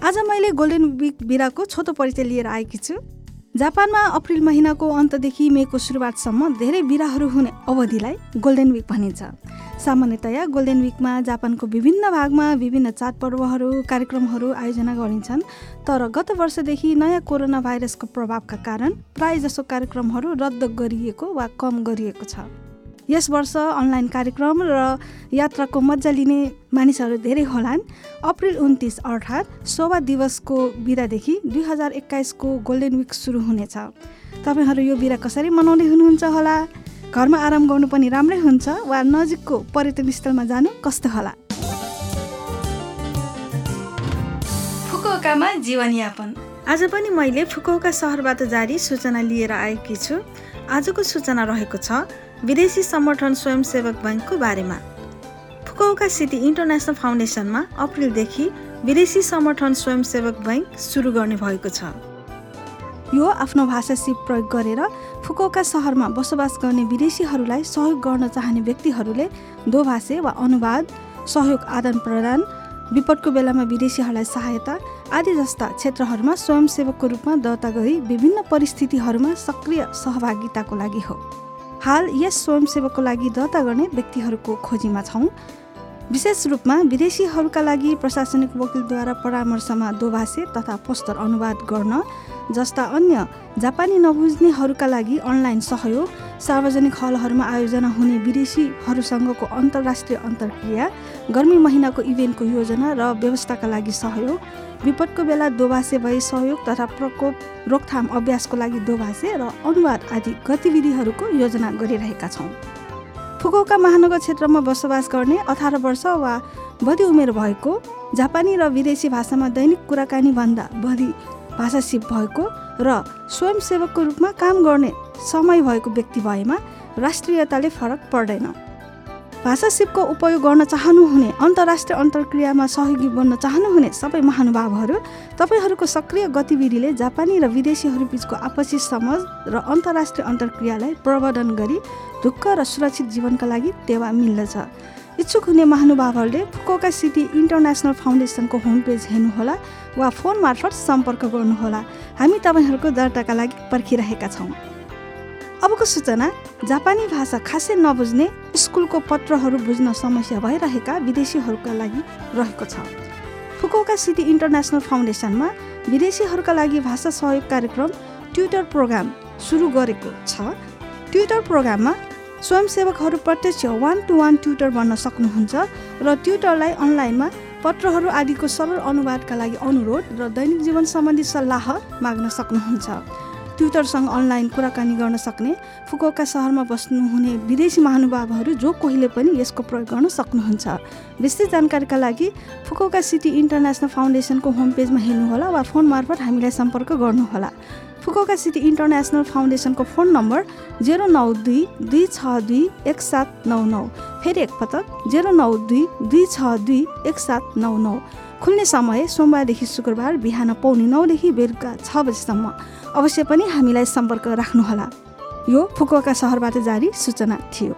आज मैले golden week बिराको छोटो परिचय लिएर आएकी छु। जापानमा अप्रिल महिनाको अन्तदेखि मेको सुरुवातसम्म धेरै बिराहरू हुने अवधिलाई गोल्डन विक भनिन्छ। सामान्यतया गोल्डन विकमा जापानको विभिन्न भागमा विभिन्न चाडपर्वहरू कार्यक्रमहरू आयोजना गरिन्छन् तर गत वर्षदेखि नयाँ कोरोना भाइरसको प्रभावका कारण प्रायजसो कार्यक्रमहरू रद्द गरिएको वा कम गरिएको छ। यस वर्ष अनलाइन कार्यक्रम र यात्राको मजा लिने मानिसहरू धेरै होलान्। अप्रिल उन्तिस अर्थात् शोभा दिवसको बिदादेखि दुई हजार एक्काइसको गोल्डन विक सुरु हुनेछ। तपाईँहरू यो बिदा कसरी मनाउँदै हुनुहुन्छ होला? घरमा आराम गर्नु पनि राम्रै हुन्छ वा नजिकको पर्यटन स्थलमा जानु कस्तो होला? फुकुओकामा जीवनयापन। आज पनि मैले फुकुओका सहरबाट जारी सूचना लिएर आएकी छु। आजको सूचना रहेको छ विदेशी समर्थन स्वयंसेवक बैङ्कको बारेमा। फुकुओका सिटी इन्टरनेसनल फाउन्डेसनमा अप्रिलदेखि विदेशी समर्थन स्वयंसेवक बैङ्क सुरु गर्ने भएको छ। यो आफ्नो भाषा सिप प्रयोग गरेर फुकुओका सहरमा बसोबास गर्ने विदेशीहरूलाई सहयोग गर्न चाहने व्यक्तिहरूले दोभाषे वा अनुवाद सहयोग आदान प्रदान विपदको बेलामा विदेशीहरूलाई सहायता आदि जस्ता क्षेत्रहरूमा स्वयंसेवकको रूपमा दर्ता गरी विभिन्न परिस्थितिहरूमा सक्रिय सहभागिताको लागि हो। हाल यस स्वयंसेवकको लागि दर्ता गर्ने व्यक्तिहरूको खोजीमा छौँ। विशेष रूपमा विदेशीहरूका लागि प्रशासनिक वकिलद्वारा परामर्शमा दोभाषे तथा पोस्टर अनुवाद गर्न जस्ता अन्य जापानी नबुझ्नेहरूका लागि अनलाइन सहयोग सार्वजनिक हलहरूमा आयोजना हुने विदेशीहरूसँगको अन्तर्राष्ट्रिय अन्तर्क्रिया गर्मी महिनाको इभेन्टको योजना र व्यवस्थाका लागि सहयोग विपदको बेला दोभाषे भई सहयोग तथा प्रकोप रोकथाम अभ्यासको लागि दोभाषे र अनुवाद आदि गतिविधिहरूको योजना गरिरहेका छौँ। फुकुओका महानगर क्षेत्रमा बसोबास गर्ने अठार वर्ष वा बढी उमेर भएको जापानी र विदेशी भाषामा दैनिक कुराकानी भन्दा बढी भाषा सिप भएको र स्वयंसेवकको रूपमा काम गर्ने समय भएको व्यक्ति भएमा राष्ट्रियताले फरक पर्दैन। भाषा सिपको उपयोग गर्न चाहनुहुने अन्तर्राष्ट्रिय अन्तर्क्रियामा सहयोगी बन्न चाहनुहुने सबै महानुभावहरू तपाईँहरूको सक्रिय गतिविधिले जापानी र विदेशीहरू बिचको आपसी समझ र अन्तर्राष्ट्रिय अन्तर्क्रियालाई प्रवर्धन गरी ढुक्क र सुरक्षित जीवनका लागि टेवा मिल्दछ। इच्छुक हुने महानुभावहरूले फुकोका सिटी इन्टरनेसनल फाउन्डेसनको होम पेज हेर्नुहोला वा फोन मार्फत सम्पर्क गर्नुहोला। हामी तपाईँहरूको दर्ताका लागि पर्खिरहेका छौँ। अबको सूचना जापानी भाषा खासै नबुझ्ने स्कुलको पत्रहरू बुझ्न समस्या भइरहेका विदेशीहरूका लागि रहेको छ। फुकोका सिटी इन्टरनेसनल फाउन्डेसनमा विदेशीहरूका लागि भाषा सहयोग कार्यक्रम ट्विटर प्रोग्राम सुरु गरेको छ। ट्विटर प्रोग्राममा स्वयंसेवकहरू प्रत्यक्ष वान टु वान ट्विटर बन्न सक्नुहुन्छ र ट्विटरलाई अनलाइनमा पत्रहरू आदिको सरल अनुवादका लागि अनुरोध र दैनिक जीवन सम्बन्धी सल्लाह माग्न सक्नुहुन्छ। ट्विटरसँग अनलाइन कुराकानी गर्न सक्ने फुकोका सहरमा बस्नुहुने विदेशी महानुभावहरू जो कोहीले पनि यसको प्रयोग गर्न सक्नुहुन्छ। विस्तृत जानकारीका लागि फुकोका सिटी इन्टरनेसनल फाउन्डेसनको होम पेजमा हेर्नुहोला वा फोन मार्फत हामीलाई सम्पर्क गर्नुहोला। फुकोका सिटी इन्टरनेसनल फाउन्डेसनको फोन नम्बर जेरो नौ दुई दुई छ दुई एक सात नौ नौ। फेरि एकपटक जेरो नौ दुई दुई छ दुई एक सात नौ नौ। खुल्ने समय सोमबारदेखि शुक्रबार बिहान पौने नौदेखि बेलुका छ बजीसम्म। अवश्य पनि हामीलाई सम्पर्क राख्नुहोला। यो फुकुवाका सहरबाट जारी सूचना थियो।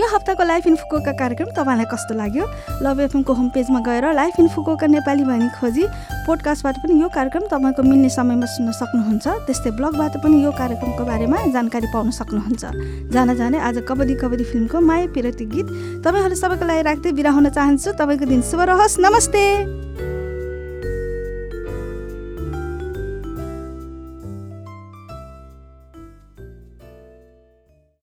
यो हप्ताको लाइफ इन फुकोका कार्यक्रम तपाईँलाई कस्तो लाग्यो? लभ एफएमको होम पेजमा गएर लाइफ इन फुकोका नेपाली भनी खोजी पोडकास्टबाट पनि यो कार्यक्रम तपाईँको मिल्ने समयमा सुन्न सक्नुहुन्छ। त्यस्तै ब्लगबाट पनि यो कार्यक्रमको बारेमा जानकारी पाउन सक्नुहुन्छ। जान जाने आज कबड्डी कबड्डी फिल्मको माया पिरती गीत तपाईँहरू सबैको लागि राख्दै बिरा हुन चाहन्छु। तपाईँको दिन शुभ रहोस्। नमस्ते!